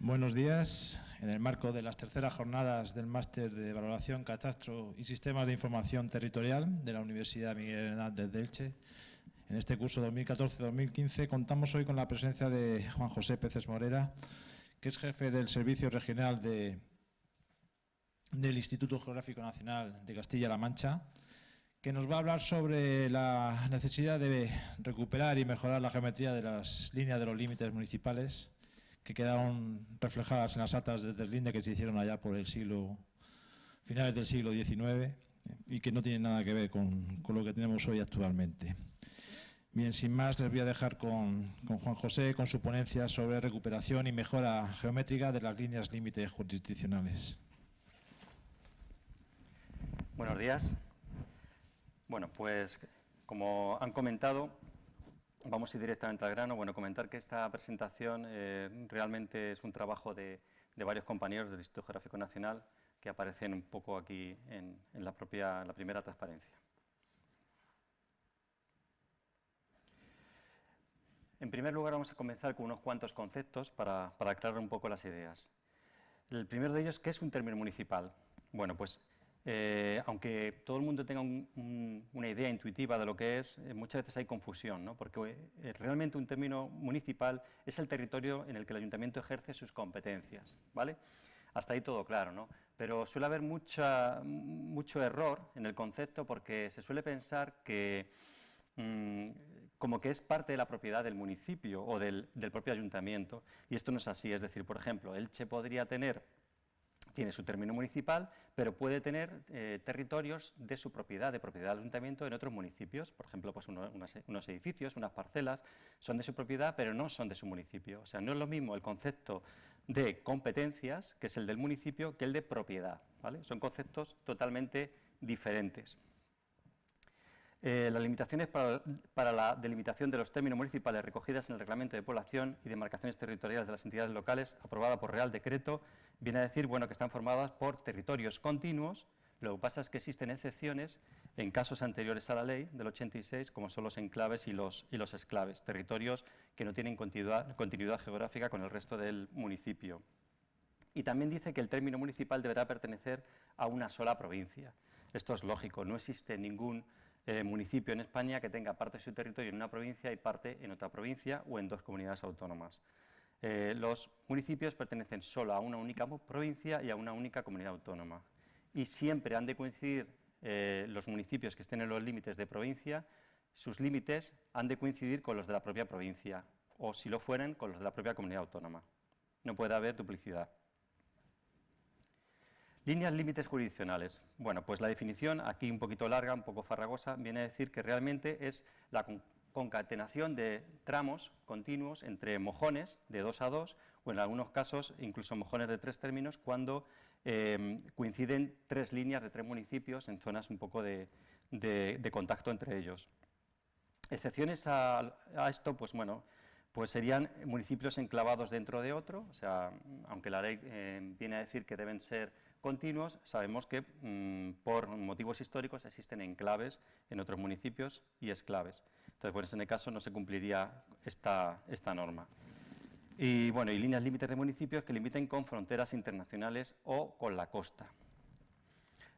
Buenos días. En el marco de las terceras jornadas del Máster de Valoración, Catastro y Sistemas de Información Territorial de la Universidad Miguel Hernández de Elche, en este curso 2014-2015 contamos hoy con la presencia de Juan José Peces Morera, que es jefe del Servicio Regional de, del Instituto Geográfico Nacional de Castilla-La Mancha, que nos va a hablar sobre la necesidad de recuperar y mejorar la geometría de las líneas de los límites municipales que quedaron reflejadas en las actas de deslinde que se hicieron allá por el siglo, finales del siglo XIX y que no tienen nada que ver con, lo que tenemos hoy actualmente. Bien, sin más, les voy a dejar con, con, Juan José con su ponencia sobre recuperación y mejora geométrica de las líneas límites jurisdiccionales. Buenos días. Bueno, pues como han comentado, Vamos a ir directamente al grano. Bueno, comentar que esta presentación eh, realmente es un trabajo de, varios compañeros del Instituto Geográfico Nacional que aparecen un poco aquí en, la propia la primera transparencia. En primer lugar, vamos a comenzar con unos cuantos conceptos para, para aclarar un poco las ideas. El primero de ellos, ¿qué es un término municipal? Bueno, pues eh, aunque todo el mundo tenga una idea intuitiva de lo que es, eh, muchas veces hay confusión, ¿no? porque eh, realmente un término municipal es el territorio en el que el ayuntamiento ejerce sus competencias. ¿vale? Hasta ahí todo claro, ¿no? pero suele haber mucha, mucho error en el concepto porque se suele pensar que mm, como que es parte de la propiedad del municipio o del, del propio ayuntamiento, y esto no es así, es decir, por ejemplo, Elche podría tener tiene su término municipal, pero puede tener eh, territorios de su propiedad, de propiedad del ayuntamiento en otros municipios. Por ejemplo, pues unos, edificios, unas parcelas, son de su propiedad, pero no son de su municipio. O sea, no es lo mismo el concepto de competencias, que es el del municipio, que el de propiedad. Son conceptos totalmente diferentes. Eh, las limitaciones para, para, la delimitación de los términos municipales recogidas en el Reglamento de Población y Demarcaciones Territoriales de las Entidades Locales, aprobada por Real Decreto, viene a decir bueno, que están formadas por territorios continuos. Lo que pasa es que existen excepciones en casos anteriores a la ley del 86, como son los enclaves y los, exclaves, territorios que no tienen continuidad, continuidad geográfica con el resto del municipio. Y también dice que el término municipal deberá pertenecer a una sola provincia. Esto es lógico, no existe ningún eh, municipio en España que tenga parte de su territorio en una provincia y parte en otra provincia o en dos comunidades autónomas. Eh, los municipios pertenecen solo a una única provincia y a una única comunidad autónoma. Y siempre han de coincidir eh, los municipios que estén en los límites de provincia, sus límites han de coincidir con los de la propia provincia, o si lo fueren, con los de la propia comunidad autónoma. No puede haber duplicidad. Líneas límites jurisdiccionales. Bueno, pues la definición, aquí un poquito larga, un poco farragosa, viene a decir que realmente es la concatenación de tramos continuos entre mojones de dos a dos, o en algunos casos incluso mojones de tres términos, cuando em, coinciden tres líneas de tres municipios en zonas un poco de, contacto entre ellos. Excepciones a, esto, pues bueno, pues serían municipios enclavados dentro de otro, o sea, aunque la ley eh, viene a decir que deben ser continuos, sabemos que mm, por motivos históricos existen enclaves en otros municipios y esclaves. Entonces, pues en ese caso no se cumpliría esta, esta norma. Y bueno, y líneas límites de municipios que limiten con fronteras internacionales o con la costa.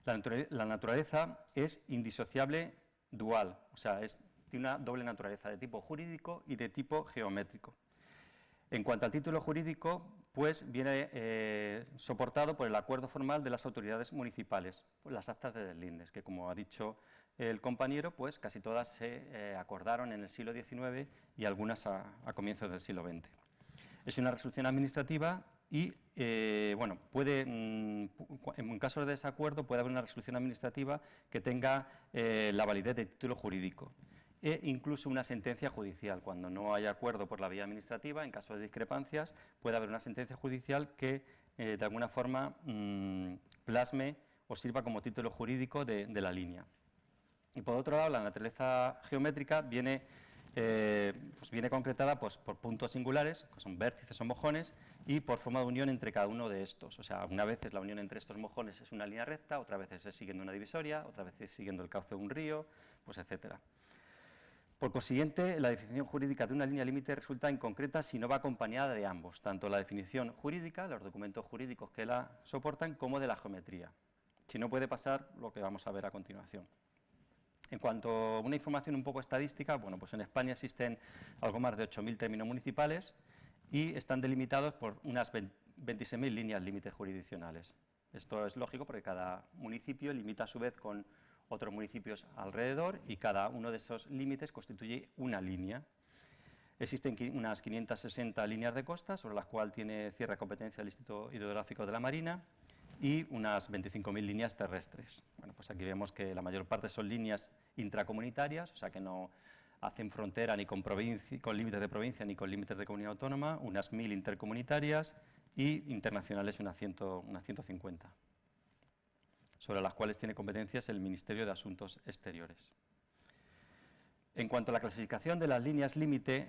La, naturaleza es indisociable dual, o sea, es, tiene una doble naturaleza de tipo jurídico y de tipo geométrico. En cuanto al título jurídico, pues viene eh, soportado por el acuerdo formal de las autoridades municipales, las actas de deslindes, que como ha dicho el compañero, pues casi todas se eh, acordaron en el siglo XIX y algunas a, comienzos del siglo XX. Es una resolución administrativa y, eh, bueno, puede, mm, en caso de desacuerdo, puede haber una resolución administrativa que tenga la validez de título jurídico e incluso una sentencia judicial. Cuando no haya acuerdo por la vía administrativa, en caso de discrepancias, puede haber una sentencia judicial que eh, de alguna forma mm, plasme o sirva como título jurídico de, la línea. Y por otro lado, la naturaleza geométrica viene, eh, pues viene concretada pues, por puntos singulares, que son vértices o mojones, y por forma de unión entre cada uno de estos. O sea, una vez la unión entre estos mojones es una línea recta, otra vez es siguiendo una divisoria, otra vez es siguiendo el cauce de un río, pues etcétera. Por consiguiente, la definición jurídica de una línea límite resulta inconcreta si no va acompañada de ambos, tanto la definición jurídica, los documentos jurídicos que la soportan, como de la geometría. Si no puede pasar lo que vamos a ver a continuación. En cuanto a una información un poco estadística, bueno, pues en España existen algo más de 8.000 términos municipales y están delimitados por unas 26.000 líneas límites jurisdiccionales. Esto es lógico porque cada municipio limita a su vez con otros municipios alrededor y cada uno de esos límites constituye una línea. Existen unas 560 líneas de costa, sobre las cuales tiene cierre competencia el Instituto Hidrográfico de la Marina, y unas 25.000 líneas terrestres. Bueno, pues aquí vemos que la mayor parte son líneas intracomunitarias, o sea que no hacen frontera ni con, con límites de provincia ni con límites de comunidad autónoma, unas 1.000 intercomunitarias y internacionales unas, unas 150 sobre las cuales tiene competencias el Ministerio de Asuntos Exteriores. En cuanto a la clasificación de las líneas límite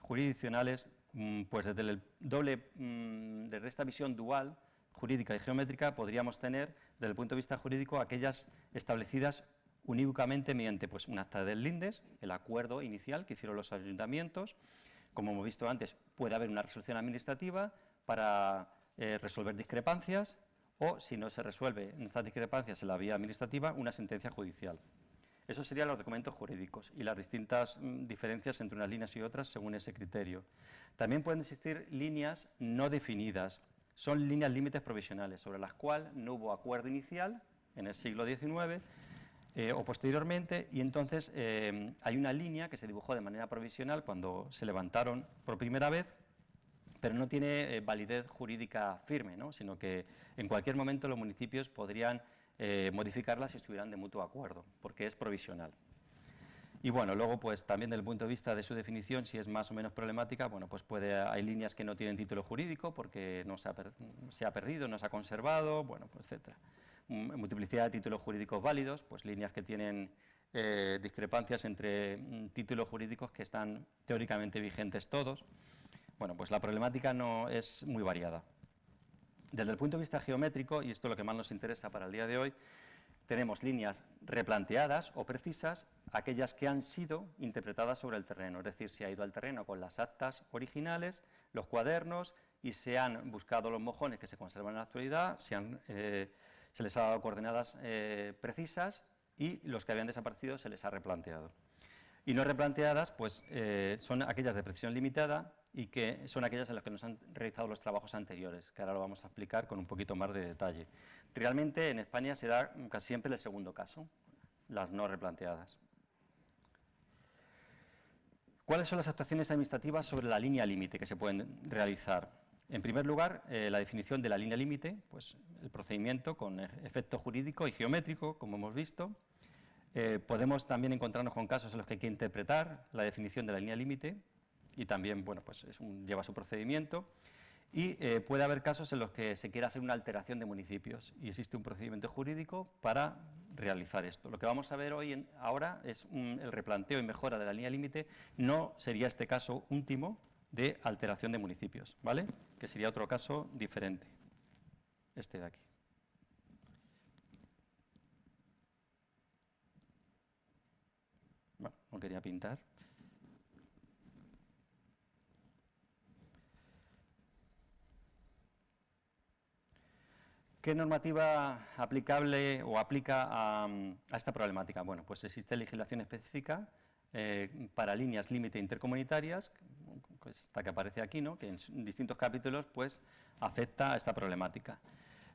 jurisdiccionales, mm, pues desde, el doble, mm, desde esta visión dual, jurídica y geométrica, podríamos tener, desde el punto de vista jurídico, aquellas establecidas unívocamente mediante pues, un acta del LINDES, el acuerdo inicial que hicieron los ayuntamientos. Como hemos visto antes, puede haber una resolución administrativa para eh, resolver discrepancias o, si no se resuelve estas discrepancias en la vía administrativa, una sentencia judicial. Esos serían los documentos jurídicos y las distintas mm, diferencias entre unas líneas y otras según ese criterio. También pueden existir líneas no definidas. Son líneas límites provisionales sobre las cuales no hubo acuerdo inicial en el siglo XIX eh, o posteriormente y entonces eh, hay una línea que se dibujó de manera provisional cuando se levantaron por primera vez pero no tiene eh, validez jurídica firme, sino que en cualquier momento los municipios podrían eh, modificarla si estuvieran de mutuo acuerdo, porque es provisional. Y bueno, luego pues también desde el punto de vista de su definición, si es más o menos problemática, bueno, pues puede, hay líneas que no tienen título jurídico porque no se ha, perdido, no se ha conservado, bueno, pues etcétera. Mm, multiplicidad de títulos jurídicos válidos, pues líneas que tienen eh, discrepancias entre mm, títulos jurídicos que están teóricamente vigentes todos. Bueno, pues la problemática no es muy variada. Desde el punto de vista geométrico, y esto es lo que más nos interesa para el día de hoy, tenemos líneas replanteadas o precisas, aquellas que han sido interpretadas sobre el terreno, es decir, se ha ido al terreno con las actas originales, los cuadernos, y se han buscado los mojones que se conservan en la actualidad, se, eh, les ha dado coordenadas eh, precisas y los que habían desaparecido se les ha replanteado. Y no replanteadas, pues eh, son aquellas de precisión limitada y que son aquellas en las que nos han realizado los trabajos anteriores, que ahora lo vamos a explicar con un poquito más de detalle. Realmente en España se da casi siempre el segundo caso, las no replanteadas. ¿Cuáles son las actuaciones administrativas sobre la línea límite que se pueden realizar? En primer lugar, eh, la definición de la línea límite, pues el procedimiento con efecto jurídico y geométrico, como hemos visto. Eh, podemos también encontrarnos con casos en los que hay que interpretar la definición de la línea límite, y también bueno, pues lleva su procedimiento. Y eh, puede haber casos en los que se quiera hacer una alteración de municipios y existe un procedimiento jurídico para realizar esto. Lo que vamos a ver hoy ahora es el replanteo y mejora de la línea límite. No sería este caso último de alteración de municipios, ¿vale? Que sería otro caso diferente, este de aquí. Bueno, no quería pintar. ¿Qué normativa aplicable o aplica a, esta problemática? Bueno, pues existe legislación específica eh, para líneas límite intercomunitarias, esta que aparece aquí, ¿no? que en distintos capítulos pues, afecta a esta problemática.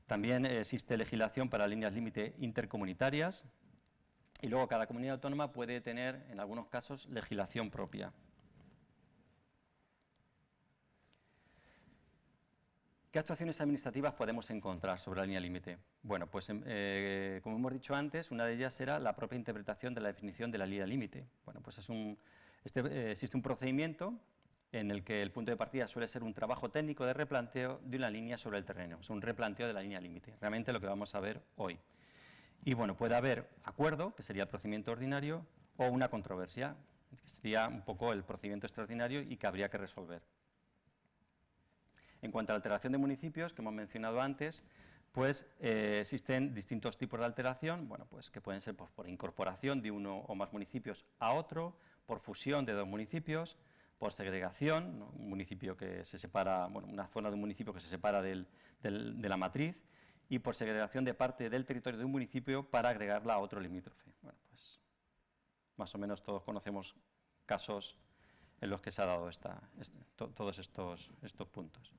También existe legislación para líneas límite intercomunitarias y luego cada comunidad autónoma puede tener, en algunos casos, legislación propia. ¿Qué actuaciones administrativas podemos encontrar sobre la línea límite? Bueno, pues em, eh, como hemos dicho antes, una de ellas era la propia interpretación de la definición de la línea límite. Bueno, pues es un, este, eh, existe un procedimiento en el que el punto de partida suele ser un trabajo técnico de replanteo de una línea sobre el terreno, es un replanteo de la línea límite, realmente lo que vamos a ver hoy. Y bueno, puede haber acuerdo, que sería el procedimiento ordinario, o una controversia, que sería un poco el procedimiento extraordinario y que habría que resolver. En cuanto a la alteración de municipios, que hemos mencionado antes, pues eh, existen distintos tipos de alteración, bueno, pues que pueden ser pues, por incorporación de uno o más municipios a otro, por fusión de dos municipios, por segregación, un municipio que se separa, bueno, una zona de un municipio que se separa de la matriz, y por segregación de parte del territorio de un municipio para agregarla a otro limítrofe. Bueno, pues más o menos todos conocemos casos en los que se ha dado esta, todos estos puntos.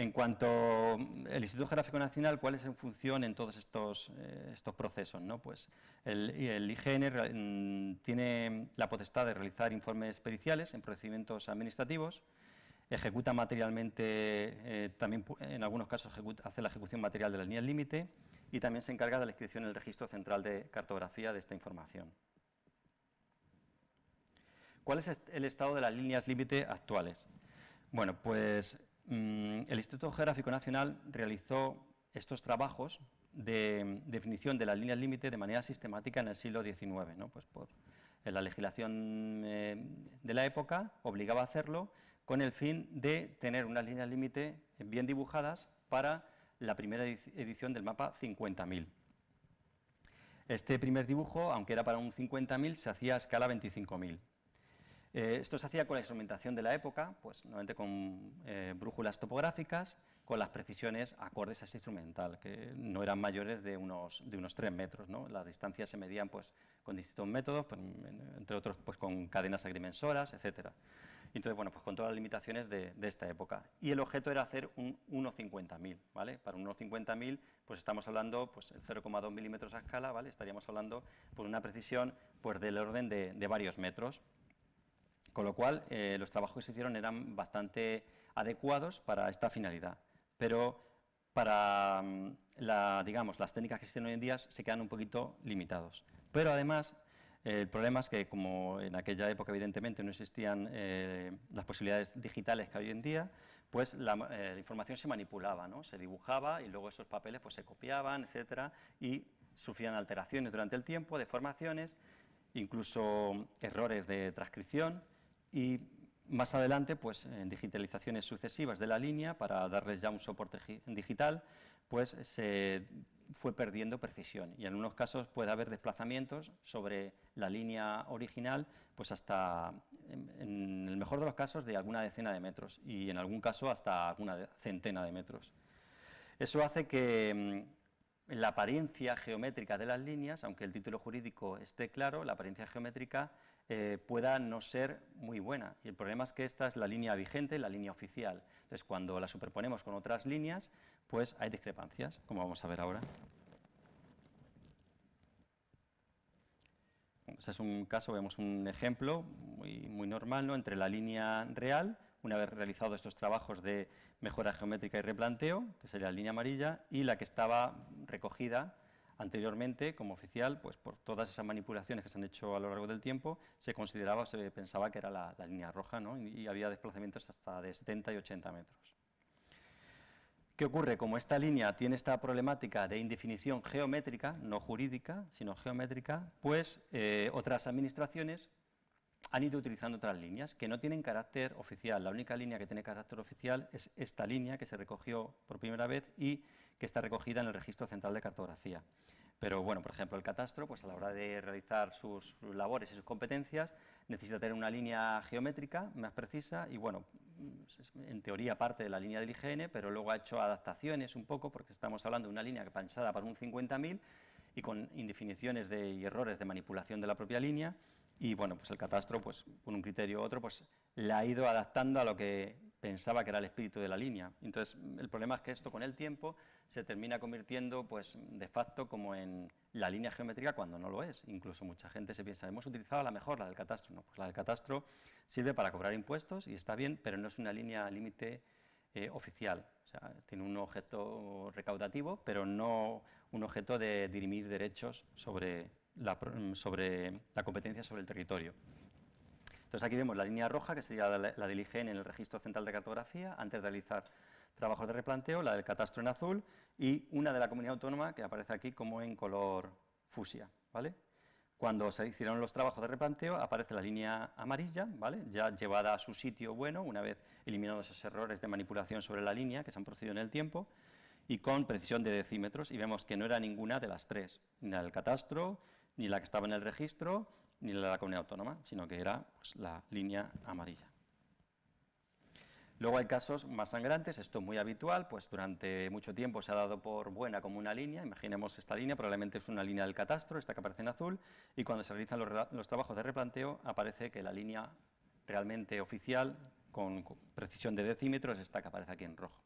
En cuanto al Instituto Geográfico Nacional, ¿cuál es en función en todos estos, eh, estos procesos? ¿no? Pues el, IGN tiene la potestad de realizar informes periciales en procedimientos administrativos, ejecuta materialmente, eh, también en algunos casos hace la ejecución material de las líneas límite y también se encarga de la inscripción en el registro central de cartografía de esta información. ¿Cuál es el estado de las líneas límite actuales? Bueno, pues mm, el Instituto Geográfico Nacional realizó estos trabajos de definición de las líneas límite de manera sistemática en el siglo XIX, pues la legislación eh, de la época obligaba a hacerlo con el fin de tener unas líneas límite bien dibujadas para la primera edición del mapa 50.000. Este primer dibujo, aunque era para un 50.000, se hacía a escala 25.000. Eh, esto se hacía con la instrumentación de la época, pues normalmente con eh, brújulas topográficas, con las precisiones acordes a ese instrumental, que no eran mayores de unos, de unos 3 metros. ¿no? Las distancias se medían pues, con distintos métodos, pues, entre otros pues, con cadenas agrimensoras, etcétera. Entonces, bueno, pues con todas las limitaciones de, esta época. Y el objeto era hacer un 1,50.000, ¿vale? Para un 1,50.000, pues estamos hablando, pues 0,2 milímetros a escala, ¿vale? Estaríamos hablando por una precisión, pues del orden de, varios metros. Con lo cual, eh, los trabajos que se hicieron eran bastante adecuados para esta finalidad. Pero para, mm, las técnicas que existen hoy en día se quedan un poquito limitados. Pero además, el problema es que, como en aquella época evidentemente no existían eh, las posibilidades digitales que hay hoy en día, pues la, eh, información se manipulaba, se dibujaba y luego esos papeles pues, se copiaban, etcétera, y sufrían alteraciones durante el tiempo, deformaciones, incluso errores de transcripción y más adelante, pues en digitalizaciones sucesivas de la línea para darles ya un soporte digital, pues se fue perdiendo precisión y en algunos casos puede haber desplazamientos sobre la línea original pues hasta, en, el mejor de los casos, de alguna decena de metros y en algún caso hasta alguna centena de metros. Eso hace que mm, la apariencia geométrica de las líneas, aunque el título jurídico esté claro, la apariencia geométrica eh, pueda no ser muy buena. Y el problema es que esta es la línea vigente, la línea oficial. Entonces, cuando la superponemos con otras líneas, pues hay discrepancias, como vamos a ver ahora. Este es un caso, vemos un ejemplo muy, muy normal ¿no? entre la línea real, una vez realizado estos trabajos de mejora geométrica y replanteo, que sería la línea amarilla, y la que estaba recogida anteriormente como oficial, pues por todas esas manipulaciones que se han hecho a lo largo del tiempo, se consideraba, se pensaba que era la, línea roja, ¿no? y había desplazamientos hasta de 70 y 80 metros. ¿Qué ocurre? Como esta línea tiene esta problemática de indefinición geométrica, no jurídica, sino geométrica, pues eh, otras administraciones han ido utilizando otras líneas que no tienen carácter oficial. La única línea que tiene carácter oficial es esta línea que se recogió por primera vez y que está recogida en el Registro Central de Cartografía. Pero bueno, por ejemplo, el catastro, pues a la hora de realizar sus, labores y sus competencias, necesita tener una línea geométrica más precisa y bueno, en teoría parte de la línea del IGN, pero luego ha hecho adaptaciones un poco, porque estamos hablando de una línea pensada para un 50.000 y con indefiniciones de, y errores de manipulación de la propia línea. Y bueno, pues el catastro, pues con un criterio u otro, pues la ha ido adaptando a lo que pensaba que era el espíritu de la línea. Entonces, el problema es que esto con el tiempo se termina convirtiendo pues, de facto como en la línea geométrica cuando no lo es. Incluso mucha gente se piensa, hemos utilizado la mejor, la del catastro. No, pues la del catastro sirve para cobrar impuestos y está bien, pero no es una línea límite eh, oficial. O sea, tiene un objeto recaudativo, pero no un objeto de dirimir derechos sobre la, sobre la competencia sobre el territorio. Entonces aquí vemos la línea roja, que sería la, del IGN en el Registro Central de Cartografía, antes de realizar trabajos de replanteo, la del catastro en azul y una de la comunidad autónoma que aparece aquí como en color fusia. ¿vale? Cuando se hicieron los trabajos de replanteo aparece la línea amarilla, ¿vale? ya llevada a su sitio bueno, una vez eliminados esos errores de manipulación sobre la línea que se han producido en el tiempo, y con precisión de decímetros, y vemos que no era ninguna de las tres, ni la del catastro, ni la que estaba en el registro, ni la de la comunidad autónoma, sino que era pues, la línea amarilla. Luego hay casos más sangrantes, esto es muy habitual, pues durante mucho tiempo se ha dado por buena como una línea, imaginemos esta línea, probablemente es una línea del catastro, esta que aparece en azul, y cuando se realizan los, trabajos de replanteo aparece que la línea realmente oficial, con precisión de decímetros, es esta que aparece aquí en rojo.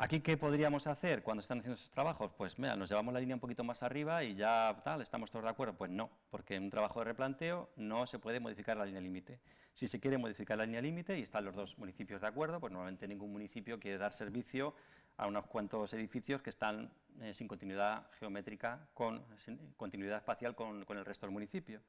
¿Aquí qué podríamos hacer cuando están haciendo esos trabajos? Pues mira, nos llevamos la línea un poquito más arriba y ya tal, estamos todos de acuerdo. Pues no, porque en un trabajo de replanteo no se puede modificar la línea límite. Si se quiere modificar la línea límite y están los dos municipios de acuerdo, pues normalmente ningún municipio quiere dar servicio a unos cuantos edificios que están eh, sin continuidad geométrica, con continuidad espacial con, con el resto del municipio.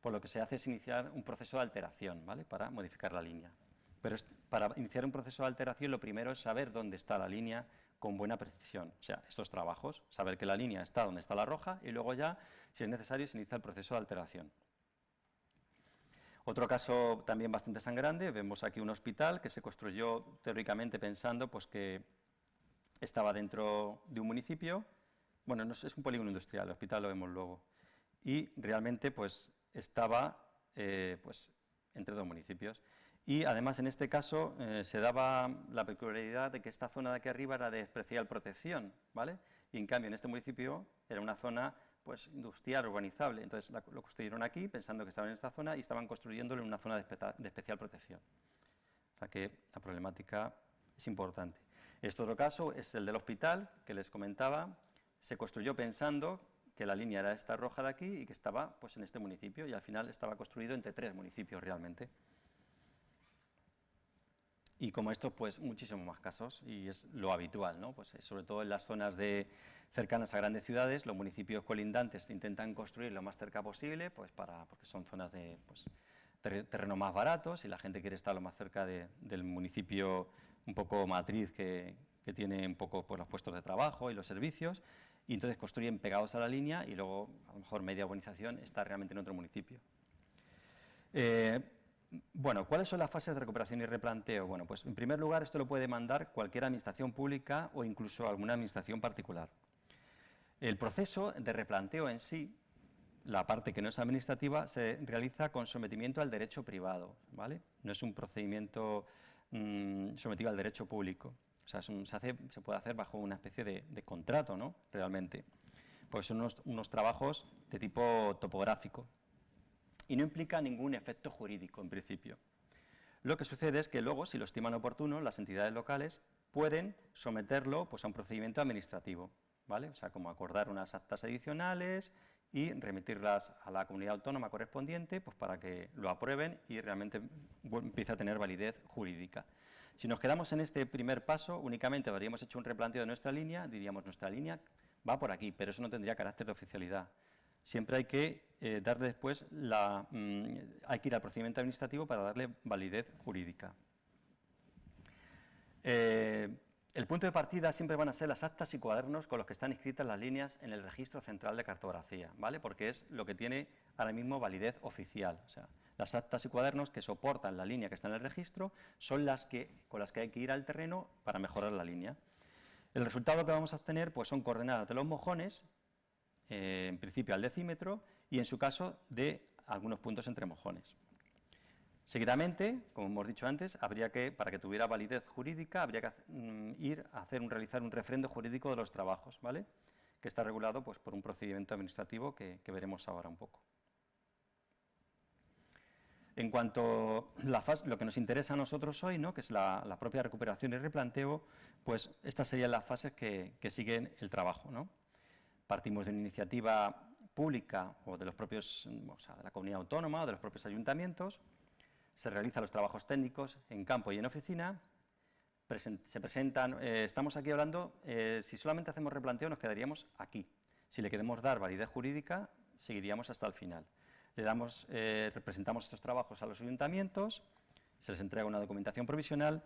Por lo que se hace es iniciar un proceso de alteración ¿vale? para modificar la línea. Pero para iniciar un proceso de alteración lo primero es saber dónde está la línea con buena precisión. O sea, estos trabajos, saber que la línea está donde está la roja y luego ya, si es necesario, se inicia el proceso de alteración. Otro caso también bastante sangrante, vemos aquí un hospital que se construyó teóricamente pensando pues, que estaba dentro de un municipio, bueno, no, es un polígono industrial, el hospital lo vemos luego, y realmente pues, estaba eh, pues, entre dos municipios. Y además en este caso eh, se daba la peculiaridad de que esta zona de aquí arriba era de especial protección, ¿vale? Y en cambio en este municipio era una zona pues industrial, urbanizable. Entonces lo construyeron aquí pensando que estaba en esta zona y estaban construyéndolo en una zona de, especial protección. O sea que la problemática es importante. Este otro caso es el del hospital que les comentaba. Se construyó pensando que la línea era esta roja de aquí y que estaba pues, en este municipio y al final estaba construido entre tres municipios realmente. Y como esto, pues muchísimos más casos, y es lo habitual, ¿no? Pues, eh, sobre todo en las zonas de, cercanas a grandes ciudades, los municipios colindantes intentan construir lo más cerca posible, pues para, porque son zonas de pues, terreno más baratos y la gente quiere estar lo más cerca del municipio un poco matriz que, que tiene un poco pues, los puestos de trabajo y los servicios, y entonces construyen pegados a la línea y luego, a lo mejor, media urbanización está realmente en otro municipio. Eh, bueno, ¿cuáles son las fases de recuperación y replanteo? Bueno, pues en primer lugar esto lo puede mandar cualquier administración pública o incluso alguna administración particular. El proceso de replanteo en sí, la parte que no es administrativa, se realiza con sometimiento al derecho privado, ¿vale? No es un procedimiento mm, sometido al derecho público. O sea, se, se, puede hacer bajo una especie de, contrato, ¿no? Realmente. Pues son unos trabajos de tipo topográfico, y no implica ningún efecto jurídico en principio. Lo que sucede es que luego, si lo estiman oportuno, las entidades locales pueden someterlo pues, a un procedimiento administrativo, ¿vale? O sea, como acordar unas actas adicionales y remitirlas a la comunidad autónoma correspondiente pues, para que lo aprueben y realmente empiece a tener validez jurídica. Si nos quedamos en este primer paso, únicamente habríamos hecho un replanteo de nuestra línea, diríamos nuestra línea va por aquí, pero eso no tendría carácter de oficialidad siempre hay que eh, darle después la, mm, hay que ir al procedimiento administrativo para darle validez jurídica. Eh, el punto de partida siempre van a ser las actas y cuadernos con los que están inscritas las líneas en el registro central de cartografía, ¿vale? Porque es lo que tiene ahora mismo validez oficial. O sea, las actas y cuadernos que soportan la línea que está en el registro son las que, con las que hay que ir al terreno para mejorar la línea. El resultado que vamos a obtener pues, son coordenadas de los mojones eh, en principio al decímetro, y en su caso de algunos puntos entre mojones. Seguidamente, como hemos dicho antes, habría que, para que tuviera validez jurídica, habría que mm, ir a hacer un, realizar un refrendo jurídico de los trabajos, ¿vale? que está regulado pues, por un procedimiento administrativo que, veremos ahora un poco. En cuanto a lo que nos interesa a nosotros hoy, ¿no? que es la, propia recuperación y replanteo, pues estas serían las fases que, que siguen el trabajo. ¿no? Partimos de una iniciativa pública o de los propios, o sea, de la comunidad autónoma o de los propios ayuntamientos, se realizan los trabajos técnicos en campo y en oficina, se presentan, eh, estamos aquí hablando, eh, si solamente hacemos replanteo nos quedaríamos aquí. Si le queremos dar validez jurídica, seguiríamos hasta el final. Le damos, eh, representamos estos trabajos a los ayuntamientos, se les entrega una documentación provisional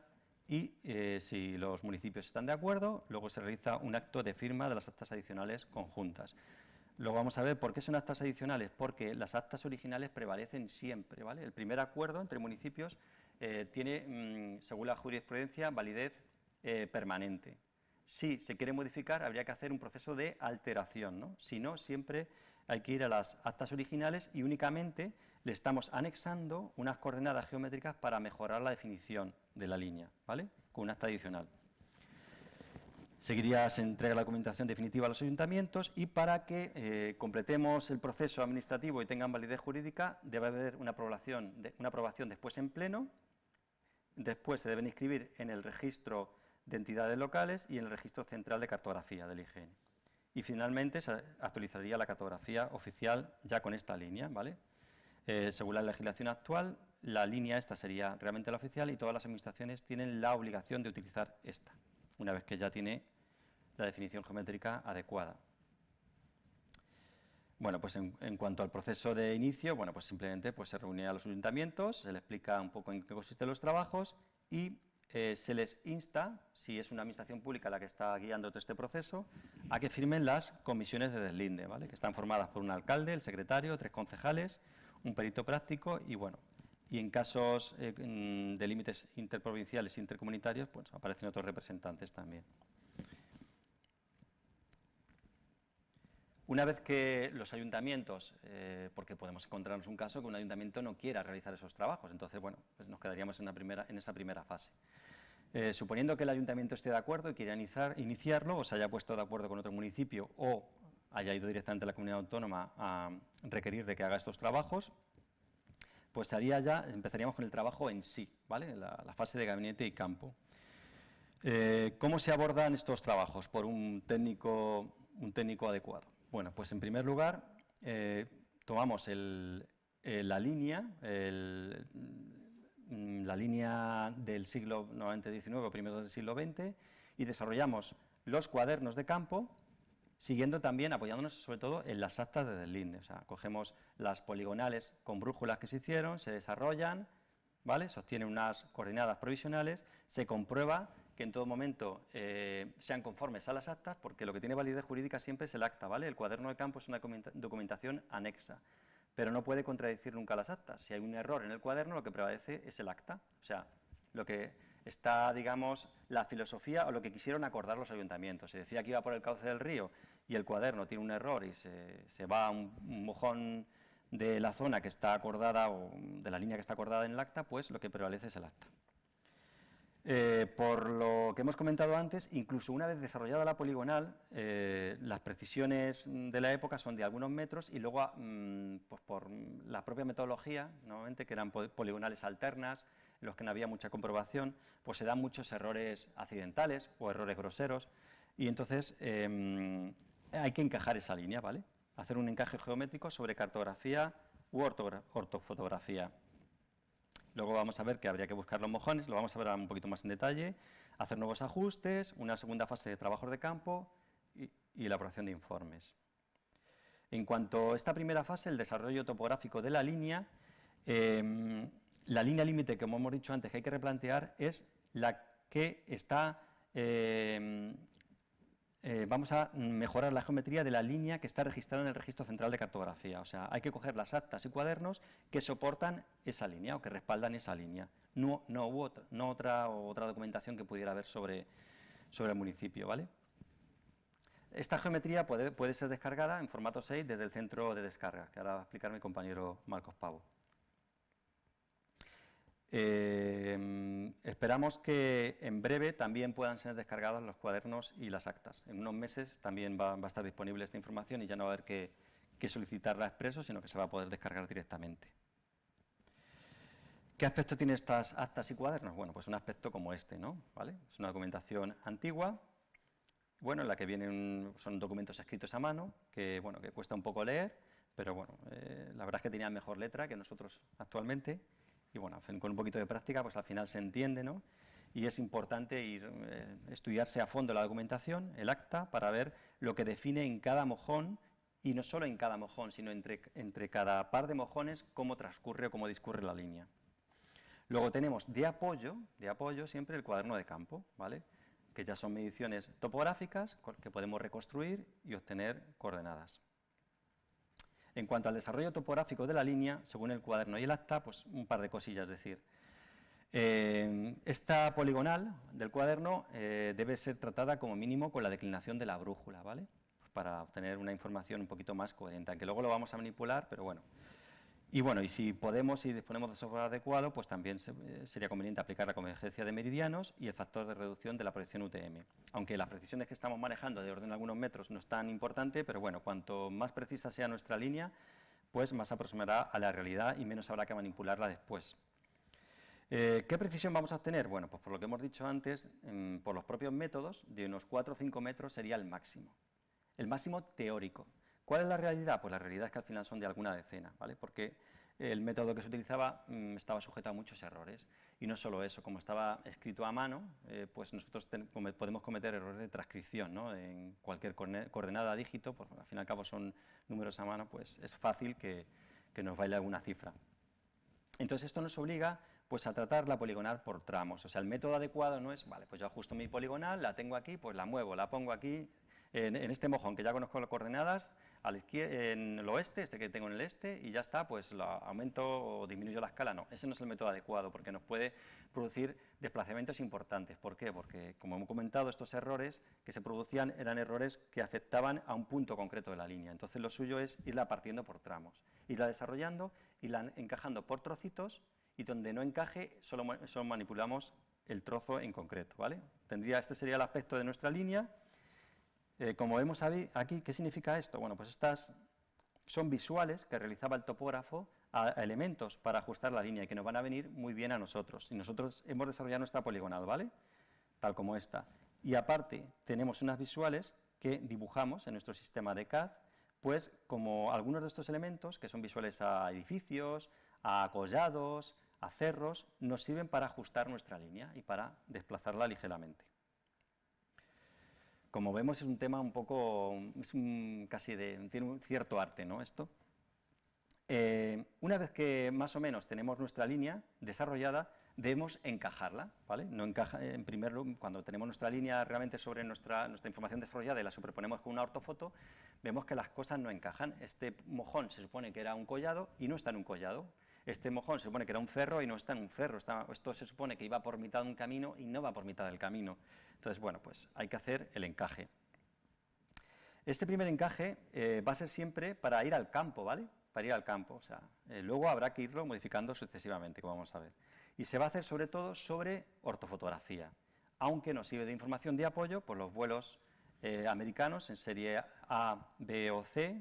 y eh, si los municipios están de acuerdo, luego se realiza un acto de firma de las actas adicionales conjuntas. Luego vamos a ver por qué son actas adicionales, porque las actas originales prevalecen siempre. ¿vale? El primer acuerdo entre municipios eh, tiene, mm, según la jurisprudencia, validez eh, permanente. Si se quiere modificar, habría que hacer un proceso de alteración. ¿no? Si no, siempre hay que ir a las actas originales y únicamente le estamos anexando unas coordenadas geométricas para mejorar la definición de la línea, ¿vale? Con un acta adicional. Seguiría, se entrega la documentación definitiva a los ayuntamientos y para que eh, completemos el proceso administrativo y tengan validez jurídica debe haber una aprobación, una aprobación después en pleno, después se deben inscribir en el registro de entidades locales y en el registro central de cartografía del IGN. Y finalmente se actualizaría la cartografía oficial ya con esta línea, ¿vale? Eh, según la legislación actual, la línea esta sería realmente la oficial y todas las administraciones tienen la obligación de utilizar esta, una vez que ya tiene la definición geométrica adecuada. Bueno, pues en, cuanto al proceso de inicio, bueno, pues simplemente pues se reúne a los ayuntamientos, se les explica un poco en qué consisten los trabajos y eh, se les insta, si es una administración pública la que está guiando todo este proceso, a que firmen las comisiones de deslinde, ¿vale? que están formadas por un alcalde, el secretario, tres concejales, un perito práctico y bueno, y en casos eh, de límites interprovinciales e intercomunitarios, pues aparecen otros representantes también. Una vez que los ayuntamientos, eh, porque podemos encontrarnos un caso que un ayuntamiento no quiera realizar esos trabajos, entonces bueno, pues nos quedaríamos en, la primera, en esa primera fase. Eh, suponiendo que el ayuntamiento esté de acuerdo y quiera iniciar, iniciarlo, o se haya puesto de acuerdo con otro municipio o haya ido directamente a la comunidad autónoma a requerir de que haga estos trabajos, pues ya, empezaríamos con el trabajo en sí, ¿vale? la, fase de gabinete y campo. Eh, ¿Cómo se abordan estos trabajos por un técnico, un técnico adecuado? Bueno, pues en primer lugar, eh, tomamos eh, la línea, mm, la línea del siglo XIX primero del siglo XX y desarrollamos los cuadernos de campo siguiendo también, apoyándonos sobre todo en las actas de deslinde. O sea, cogemos las poligonales con brújulas que se hicieron, se desarrollan, ¿vale? Sostienen unas coordenadas provisionales, se comprueba que en todo momento eh, sean conformes a las actas, porque lo que tiene validez jurídica siempre es el acta, ¿vale? El cuaderno de campo es una documentación anexa, pero no puede contradecir nunca las actas. Si hay un error en el cuaderno, lo que prevalece es el acta. O sea, lo que está, digamos, la filosofía o lo que quisieron acordar los ayuntamientos. Se decía que iba por el cauce del río y el cuaderno tiene un error y se, va a un, mojón de la zona que está acordada o de la línea que está acordada en el acta, pues lo que prevalece es el acta. Eh, por lo que hemos comentado antes, incluso una vez desarrollada la poligonal, eh, las precisiones de la época son de algunos metros y luego, mm, pues por la propia metodología, normalmente que eran poligonales alternas, en los que no había mucha comprobación, pues se dan muchos errores accidentales o errores groseros y entonces em, hay que encajar esa línea, ¿vale? Hacer un encaje geométrico sobre cartografía u ortofotografía. Luego vamos a ver que habría que buscar los mojones, lo vamos a ver un poquito más en detalle, hacer nuevos ajustes, una segunda fase de trabajos de campo y, elaboración de informes. En cuanto a esta primera fase, el desarrollo topográfico de la línea, em, la línea límite, como hemos dicho antes, que hay que replantear es la que está... Eh, eh, vamos a mejorar la geometría de la línea que está registrada en el registro central de cartografía. O sea, hay que coger las actas y cuadernos que soportan esa línea o que respaldan esa línea, no, no, otra, no otra, otra documentación que pudiera haber sobre, sobre el municipio. ¿vale? Esta geometría puede, puede ser descargada en formato 6 desde el centro de descarga, que ahora va a explicar mi compañero Marcos Pavo. Eh, esperamos que en breve también puedan ser descargados los cuadernos y las actas. En unos meses también va, a estar disponible esta información y ya no va a haber que, solicitarla expreso, sino que se va a poder descargar directamente. ¿Qué aspecto tiene estas actas y cuadernos? Bueno, pues un aspecto como este, ¿no? Es una documentación antigua, bueno, en la que vienen, son documentos escritos a mano, que, bueno, que cuesta un poco leer, pero bueno, eh, la verdad es que tenían mejor letra que nosotros actualmente y bueno, con un poquito de práctica, pues al final se entiende, ¿no? Y es importante ir, eh, estudiarse a fondo la documentación, el acta, para ver lo que define en cada mojón, y no solo en cada mojón, sino entre, entre cada par de mojones, cómo transcurre o cómo discurre la línea. Luego tenemos de apoyo, de apoyo siempre el cuaderno de campo, ¿vale? que ya son mediciones topográficas que podemos reconstruir y obtener coordenadas. En cuanto al desarrollo topográfico de la línea, según el cuaderno y el acta, pues un par de cosillas, decir, eh, esta poligonal del cuaderno eh, debe ser tratada como mínimo con la declinación de la brújula, ¿vale? para obtener una información un poquito más coherente, aunque luego lo vamos a manipular, pero bueno. Y bueno, y si podemos y disponemos de software adecuado, pues también eh, sería conveniente aplicar la convergencia de meridianos y el factor de reducción de la proyección UTM. Aunque las precisiones que estamos manejando de orden de algunos metros no es tan importante, pero bueno, cuanto más precisa sea nuestra línea, pues más aproximará a la realidad y menos habrá que manipularla después. Eh, ¿Qué precisión vamos a obtener? Bueno, pues por lo que hemos dicho antes, por los propios métodos, de unos 4 o 5 metros sería el máximo. El máximo teórico. ¿Cuál es la realidad? Pues la realidad es que al final son de alguna decena, ¿vale? Porque el método que se utilizaba mm, estaba sujeto a muchos errores. Y no solo eso, como estaba escrito a mano, eh, pues nosotros podemos cometer errores de transcripción, ¿no? En cualquier coordenada dígito, pues al fin y al cabo son números a mano, pues es fácil que, que nos baile alguna cifra. Entonces esto nos obliga pues a tratar la poligonal por tramos. O sea, el método adecuado no es, vale, pues yo ajusto mi poligonal, la tengo aquí, pues la muevo, la pongo aquí, en, este mojón, que ya conozco las coordenadas, en el oeste, este que tengo en el este, y ya está, pues lo aumento o disminuyo la escala. No, ese no es el método adecuado, porque nos puede producir desplazamientos importantes. ¿Por qué? Porque, como hemos comentado, estos errores que se producían eran errores que afectaban a un punto concreto de la línea. Entonces, lo suyo es irla partiendo por tramos, irla desarrollando, irla encajando por trocitos, y donde no encaje solo, manipulamos el trozo en concreto. ¿vale? Tendría, este sería el aspecto de nuestra línea. Eh, como vemos aquí, ¿qué significa esto? Bueno, pues estas son visuales que realizaba el topógrafo a elementos para ajustar la línea y que nos van a venir muy bien a nosotros. Y nosotros hemos desarrollado nuestra poligonal, ¿vale? Tal como esta. Y aparte tenemos unas visuales que dibujamos en nuestro sistema de CAD, pues como algunos de estos elementos, que son visuales a edificios, a collados, a cerros, nos sirven para ajustar nuestra línea y para desplazarla ligeramente. Como vemos es un tema un poco, es casi de, tiene un cierto arte, ¿no? Esto. Eh, una vez que más o menos tenemos nuestra línea desarrollada, debemos encajarla, ¿vale? No encaja, en primer lugar, cuando tenemos nuestra línea realmente sobre nuestra, nuestra información desarrollada y la superponemos con una ortofoto, vemos que las cosas no encajan. Este mojón se supone que era un collado y no está en un collado. Este mojón se supone que era un cerro y no está en un cerro. esto se supone que iba por mitad de un camino y no va por mitad del camino. Entonces, bueno, pues hay que hacer el encaje. Este primer encaje eh, va a ser siempre para ir al campo, ¿vale? Para ir al campo. O eh, luego habrá que irlo modificando sucesivamente, como vamos a ver. Y se va a hacer sobre todo sobre ortofotografía, aunque nos sirve de información de apoyo por los vuelos eh, americanos en serie A, B o C,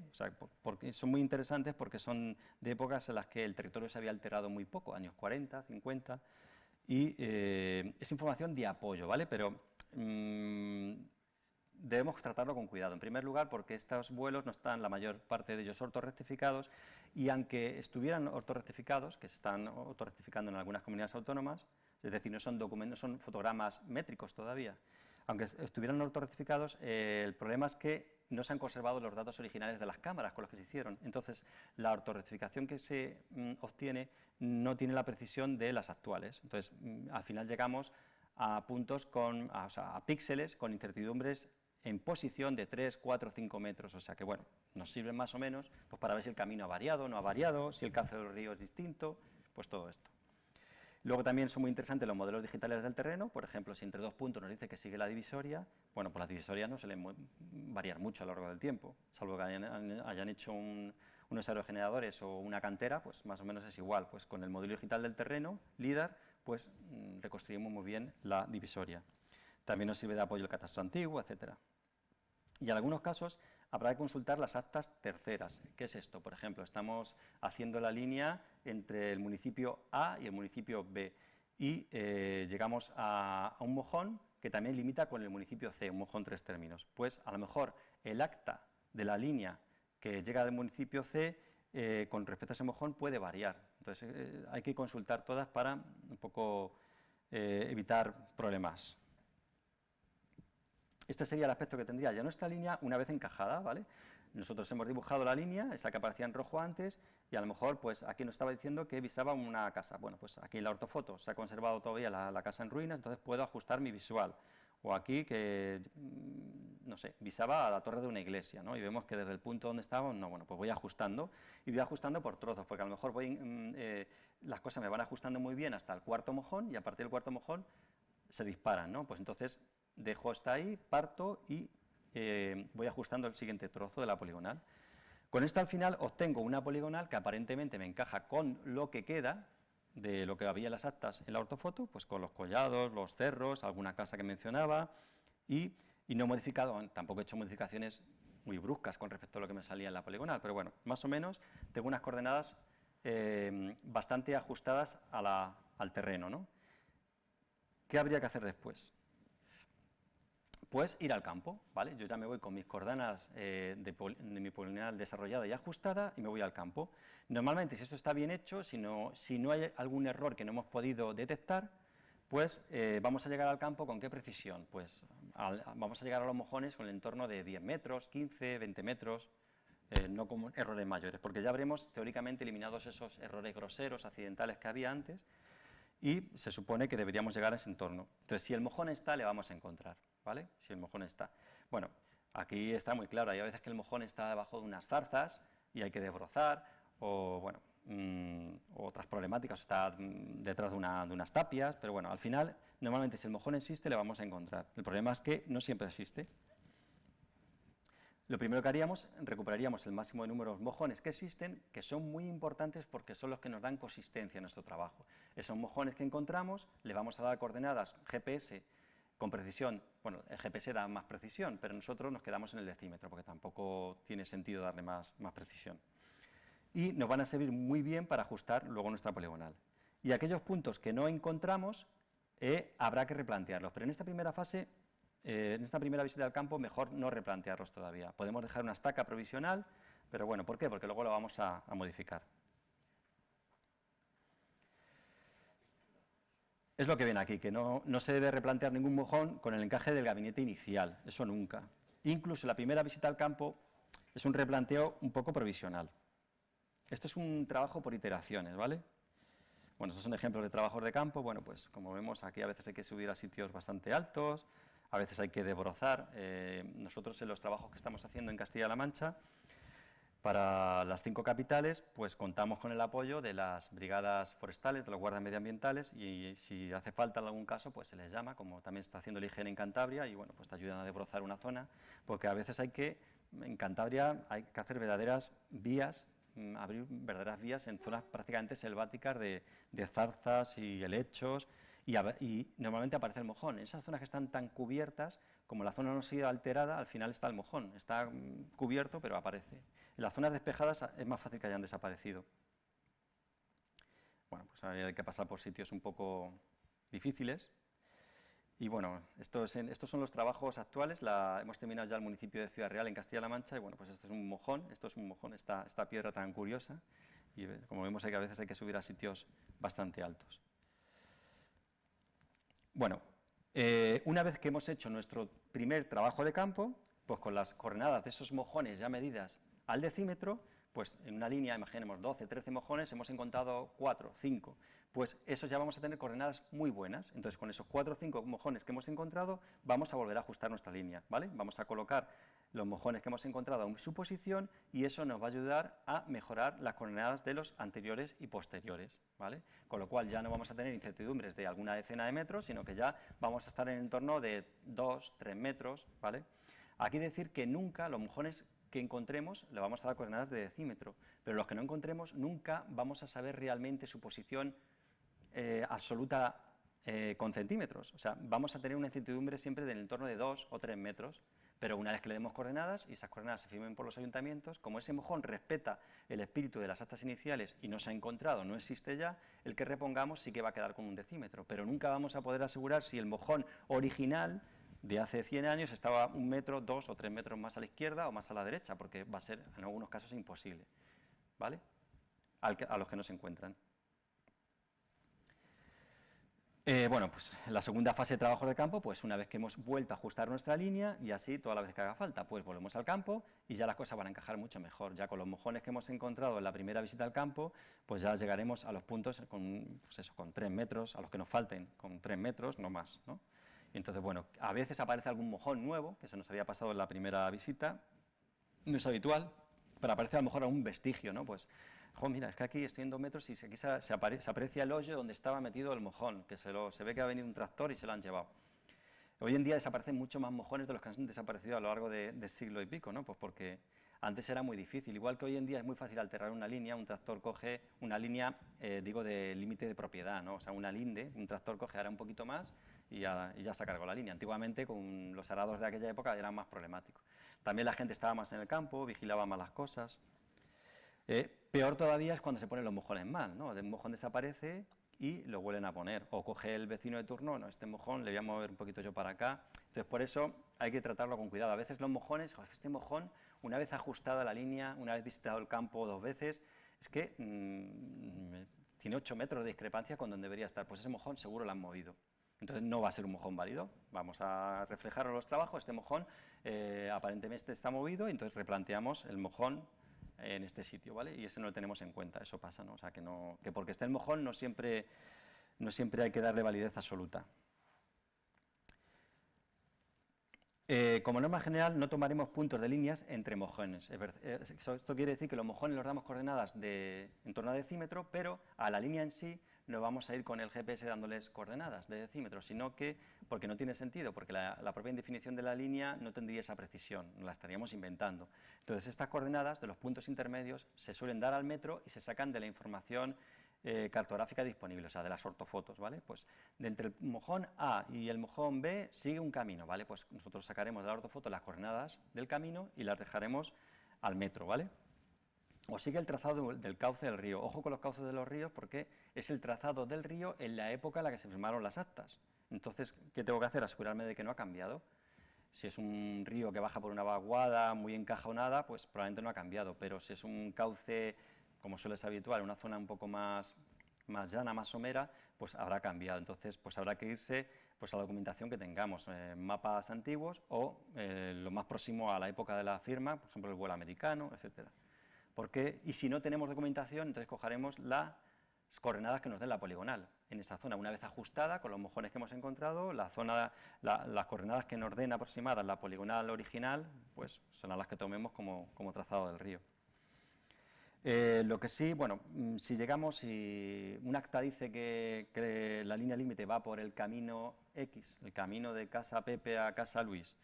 porque son muy interesantes porque son de épocas en las que el territorio se había alterado muy poco, años 40, 50, y eh, es información de apoyo, ¿vale? Pero mm, debemos tratarlo con cuidado. En primer lugar, porque estos vuelos no están, la mayor parte de ellos, ortorrectificados, y aunque estuvieran ortorrectificados, que se están ortorrectificando en algunas comunidades autónomas, es decir, no son documentos, son fotogramas métricos todavía, aunque estuvieran autorrectificados, eh, el problema es que no se han conservado los datos originales de las cámaras con las que se hicieron. Entonces, la ortorrectificación que se mm, obtiene no tiene la precisión de las actuales. Entonces, mm, al final llegamos a puntos con, a, píxeles con incertidumbres en posición de 3, 4, 5 metros. O sea que, bueno, nos sirven más o menos pues, para ver si el camino ha variado no ha variado, si el cauce del río es distinto, pues todo esto. Luego también son muy interesantes los modelos digitales del terreno, por ejemplo, si entre dos puntos nos dice que sigue la divisoria, bueno, pues las divisorias no suelen variar mucho a lo largo del tiempo, salvo que hayan, hecho unos aerogeneradores o una cantera, pues más o menos es igual, pues con el modelo digital del terreno, LIDAR, pues mm, reconstruimos muy bien la divisoria. También nos sirve de apoyo el catastro antiguo, etcétera. Y en algunos casos habrá que consultar las actas terceras. ¿Qué es esto? Por ejemplo, estamos haciendo la línea entre el municipio A y el municipio B y eh, llegamos a, un mojón que también limita con el municipio C, un mojón tres términos. Pues a lo mejor el acta de la línea que llega del municipio C eh, con respecto a ese mojón puede variar. Entonces eh, hay que consultar todas para un poco evitar problemas. Este sería el aspecto que tendría ya nuestra línea una vez encajada, ¿vale? Nosotros hemos dibujado la línea, esa que aparecía en rojo antes, y a lo mejor, pues aquí nos estaba diciendo que visaba una casa. Bueno, pues aquí en la ortofoto se ha conservado todavía la, casa en ruinas, entonces puedo ajustar mi visual. O aquí que, mm, no sé, visaba a la torre de una iglesia, ¿no? Y vemos que desde el punto donde estábamos, no, bueno, pues voy ajustando, y voy ajustando por trozos, porque a lo mejor voy, mm, eh, las cosas me van ajustando muy bien hasta el cuarto mojón, y a partir del cuarto mojón se disparan, ¿no? Pues entonces dejo hasta ahí, parto y eh, voy ajustando el siguiente trozo de la poligonal. Con esto al final obtengo una poligonal que aparentemente me encaja con lo que queda de lo que había en las actas en la ortofoto, pues con los collados, los cerros, alguna casa que mencionaba, y, no he modificado, tampoco he hecho modificaciones muy bruscas con respecto a lo que me salía en la poligonal, pero bueno, más o menos tengo unas coordenadas eh, bastante ajustadas al terreno. ¿no? ¿Qué habría que hacer después? Pues ir al campo, ¿vale? Yo ya me voy con mis coordenadas eh, de, mi polinomial desarrollada y ajustada y me voy al campo. Normalmente, si esto está bien hecho, si no, hay algún error que no hemos podido detectar, pues eh, vamos a llegar al campo con qué precisión? Pues vamos a llegar a los mojones con el entorno de 10 metros, 15, 20 metros, eh, no con errores mayores, porque ya habremos teóricamente eliminados esos errores groseros, accidentales que había antes, y se supone que deberíamos llegar a ese entorno. Entonces, si el mojón está, le vamos a encontrar. ¿Vale? Si el mojón está. Bueno, aquí está muy claro, hay a veces que el mojón está debajo de unas zarzas y hay que desbrozar, o bueno, mm, otras problemáticas, está mm, detrás de, unas tapias, pero bueno, al final, normalmente si el mojón existe, le vamos a encontrar. El problema es que no siempre existe. Lo primero que haríamos, recuperaríamos el máximo de números mojones que existen, que son muy importantes porque son los que nos dan consistencia a nuestro trabajo. Esos mojones que encontramos, le vamos a dar coordenadas GPS con precisión, bueno, el GPS da más precisión, pero nosotros nos quedamos en el decímetro, porque tampoco tiene sentido darle más, precisión. Y nos van a servir muy bien para ajustar luego nuestra poligonal. Y aquellos puntos que no encontramos, eh, habrá que replantearlos. Pero en esta primera fase, eh, en esta primera visita al campo, mejor no replantearlos todavía. Podemos dejar una estaca provisional, pero bueno, ¿por qué? Porque luego lo vamos a modificar. Es lo que ven aquí, que no, se debe replantear ningún mojón con el encaje del gabinete inicial, eso nunca. Incluso la primera visita al campo es un replanteo un poco provisional. Esto es un trabajo por iteraciones, ¿vale? Bueno, estos son ejemplos de trabajos de campo. Bueno, pues como vemos aquí a veces hay que subir a sitios bastante altos, a veces hay que debrozar. Eh, nosotros en los trabajos que estamos haciendo en Castilla-La Mancha para las cinco capitales, pues contamos con el apoyo de las brigadas forestales, de los guardias medioambientales y si hace falta en algún caso, pues se les llama, como también está haciendo el IGN en Cantabria y bueno, pues te ayudan a debrozar una zona, porque a veces hay que, en Cantabria hay que hacer verdaderas vías, mm, abrir verdaderas vías en zonas prácticamente selváticas de, zarzas y helechos y, y, normalmente aparece el mojón. En esas zonas que están tan cubiertas, como la zona no ha sido alterada, al final está el mojón, está mm, cubierto pero aparece. En las zonas despejadas es más fácil que hayan desaparecido. Bueno, pues hay que pasar por sitios un poco difíciles. Y bueno, estos, son los trabajos actuales. hemos terminado ya el municipio de Ciudad Real en Castilla-La Mancha y bueno, pues esto es un mojón, esto es un mojón, esta, piedra tan curiosa. Y como vemos, hay que a veces hay que subir a sitios bastante altos. Bueno, eh, una vez que hemos hecho nuestro primer trabajo de campo, pues con las coordenadas de esos mojones ya medidas al decímetro, pues en una línea, imaginemos 12, 13 mojones, hemos encontrado 4, 5. Pues esos ya vamos a tener coordenadas muy buenas. Entonces, con esos 4 o 5 mojones que hemos encontrado, vamos a volver a ajustar nuestra línea, ¿vale? Vamos a colocar los mojones que hemos encontrado en su posición y eso nos va a ayudar a mejorar las coordenadas de los anteriores y posteriores, ¿vale? Con lo cual ya no vamos a tener incertidumbres de alguna decena de metros, sino que ya vamos a estar en el entorno de 2, 3 metros, ¿vale? Aquí decir que nunca los mojones que encontremos le vamos a dar coordenadas de decímetro, pero los que no encontremos nunca vamos a saber realmente su posición eh, absoluta eh, con centímetros. O sea, vamos a tener una incertidumbre siempre del entorno de 2 o 3 metros, pero una vez que le demos coordenadas y esas coordenadas se firmen por los ayuntamientos, como ese mojón respeta el espíritu de las actas iniciales y no se ha encontrado, no existe ya, el que repongamos sí que va a quedar con un decímetro, pero nunca vamos a poder asegurar si el mojón original de hace 100 años estaba un metro, dos o tres metros más a la izquierda o más a la derecha, porque va a ser en algunos casos imposible, ¿vale? a los que no se encuentran. Eh, bueno, pues la segunda fase de trabajo de campo, pues una vez que hemos vuelto a ajustar nuestra línea y así toda la vez que haga falta, pues volvemos al campo y ya las cosas van a encajar mucho mejor. Ya con los mojones que hemos encontrado en la primera visita al campo, pues ya llegaremos a los puntos con, pues eso, con tres metros, a los que nos falten, con tres metros, no más, ¿no? Entonces, bueno, a veces aparece algún mojón nuevo, que se nos había pasado en la primera visita, no es habitual, pero aparece a lo mejor algún vestigio, ¿no? Pues, jo, mira, es que aquí estoy en dos metros y aquí se, aprecia el hoyo donde estaba metido el mojón, que se, se ve que ha venido un tractor y se lo han llevado. Hoy en día desaparecen mucho más mojones de los que han desaparecido a lo largo de, de siglo y pico, ¿no? Pues porque antes era muy difícil, igual que hoy en día es muy fácil alterar una línea, un tractor coge una línea, eh, digo, de límite de propiedad, ¿no? o sea, una linde, un tractor coge ahora un poquito más y ya, y se cargó la línea. Antiguamente, con los arados de aquella época, era más problemático. También la gente estaba más en el campo, vigilaba más las cosas. Eh, peor todavía es cuando se ponen los mojones mal, ¿no? El mojón desaparece y lo vuelven a poner. O coge el vecino de turno, no, este mojón le voy a mover un poquito yo para acá. Entonces, por eso hay que tratarlo con cuidado. A veces los mojones, este mojón una vez ajustada la línea, una vez visitado el campo dos veces, es que mm, tiene 8 metros de discrepancia con donde debería estar. Pues ese mojón seguro lo han movido. Entonces no va a ser un mojón válido. Vamos a reflejar los trabajos. Este mojón eh, aparentemente está movido y entonces replanteamos el mojón en este sitio, ¿vale? Y ese no lo tenemos en cuenta, eso pasa, ¿no? O sea, que, no, que porque esté el mojón no siempre, no siempre hay que darle validez absoluta. Eh, como norma general, no tomaremos puntos de líneas entre mojones. Eh, esto quiere decir que los mojones los damos coordenadas de, en torno a decímetro, pero a la línea en sí no vamos a ir con el GPS dándoles coordenadas de decímetro, sino que, porque no tiene sentido, porque la, propia definición de la línea no tendría esa precisión, la estaríamos inventando. Entonces, estas coordenadas de los puntos intermedios se suelen dar al metro y se sacan de la información eh, cartográfica disponible, o sea, de las ortofotos, ¿vale? Pues de entre el mojón A y el mojón B sigue un camino, ¿vale? Pues nosotros sacaremos de la ortofoto las coordenadas del camino y las dejaremos al metro, ¿vale? O sigue el trazado del cauce del río. Ojo con los cauces de los ríos porque es el trazado del río en la época en la que se firmaron las actas. Entonces, ¿qué tengo que hacer? Asegurarme de que no ha cambiado. Si es un río que baja por una vaguada muy encajonada, pues probablemente no ha cambiado, pero si es un cauce como suele ser habitual, una zona un poco más, más llana, más somera, pues habrá cambiado. Entonces, pues habrá que irse pues, a la documentación que tengamos, eh, mapas antiguos o eh, lo más próximo a la época de la firma, por ejemplo, el vuelo americano, etc. Porque, y si no tenemos documentación, entonces cogeremos las coordenadas que nos den la poligonal en esa zona, una vez ajustada con los mojones que hemos encontrado, las coordenadas que nos den aproximadas la poligonal original, pues son las que tomemos como, como trazado del río. Eh, lo que sí, bueno, mm, si llegamos y un acta dice que, la línea límite va por el camino X, el camino de casa Pepe a casa Luis,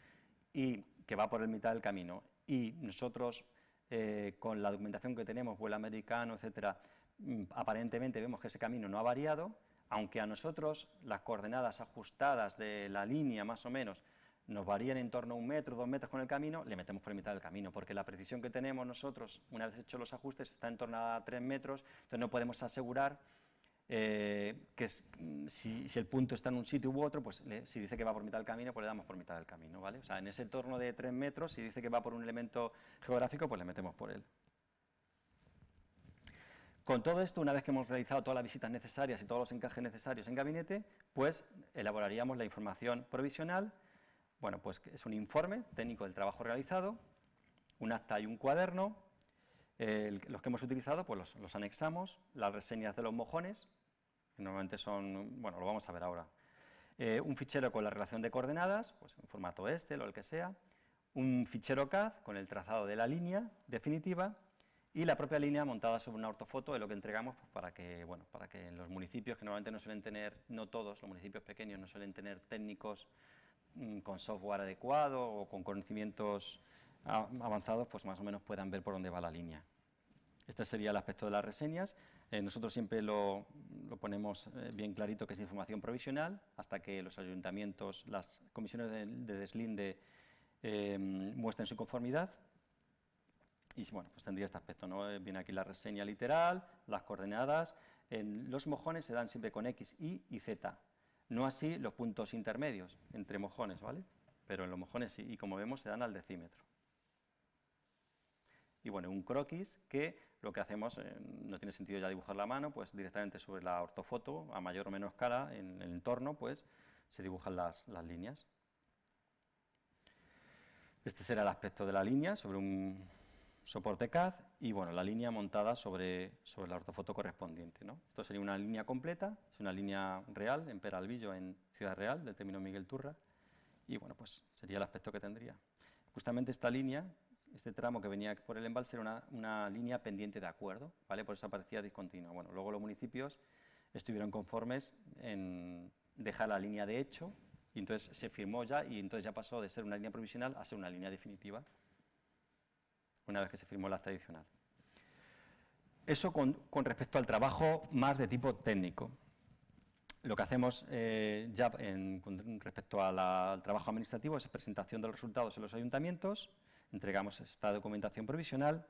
y que va por el mitad del camino, y nosotros eh, con la documentación que tenemos, vuelo americano, etcétera, mm, aparentemente vemos que ese camino no ha variado, aunque a nosotros las coordenadas ajustadas de la línea más o menos nos varían en torno a un metro, dos metros con el camino, le metemos por mitad del camino, porque la precisión que tenemos nosotros, una vez hechos los ajustes, está en torno a tres metros, entonces no podemos asegurar eh, que si, el punto está en un sitio u otro, pues si dice que va por mitad del camino, pues le damos por mitad del camino, ¿vale? O sea, en ese entorno de tres metros, si dice que va por un elemento geográfico, pues le metemos por él. Con todo esto, una vez que hemos realizado todas las visitas necesarias y todos los encajes necesarios en gabinete, pues elaboraríamos la información provisional bueno, pues es un informe técnico del trabajo realizado, un acta y un cuaderno. los que hemos utilizado, pues los, anexamos, las reseñas de los mojones, que normalmente son, bueno, lo vamos a ver ahora. Eh, un fichero con la relación de coordenadas, pues en formato este o el que sea. Un fichero CAD con el trazado de la línea definitiva y la propia línea montada sobre una ortofoto de lo que entregamos pues, para que, bueno, para que los municipios que normalmente no suelen tener, no todos, los municipios pequeños no suelen tener técnicos Mm, con software adecuado o con conocimientos avanzados, pues más o menos puedan ver por dónde va la línea. Este sería el aspecto de las reseñas. Eh, nosotros siempre lo, ponemos eh, bien clarito que es información provisional, hasta que los ayuntamientos, las comisiones de, deslinde eh, muestren su conformidad. Y bueno, pues tendría este aspecto, ¿no? Viene aquí la reseña literal, las coordenadas. En los mojones se dan siempre con X, Y y Z. No así los puntos intermedios entre mojones, ¿vale? Pero en los mojones sí, y como vemos se dan al decímetro. Y bueno, un croquis que lo que hacemos, eh, no tiene sentido ya dibujar la mano, pues directamente sobre la ortofoto, a mayor o menor escala, en el entorno, pues se dibujan las, las líneas. Este será el aspecto de la línea sobre un, soporte CAD y bueno, la línea montada sobre, sobre la ortofoto correspondiente. ¿no? Esto sería una línea completa, es una línea real en Peralvillo, en Ciudad Real, del término Miguel Turra, y bueno, pues sería el aspecto que tendría. Justamente esta línea, este tramo que venía por el embalse era una, línea pendiente de acuerdo, ¿vale? por eso aparecía discontinua. Bueno, luego los municipios estuvieron conformes en dejar la línea de hecho Y entonces se firmó ya y entonces ya pasó de ser una línea provisional a ser una línea definitiva, una vez que se firmó el acta adicional. Eso con, respecto al trabajo más de tipo técnico. Lo que hacemos eh, ya con respecto al trabajo administrativo es presentación de los resultados en los ayuntamientos, entregamos esta documentación provisional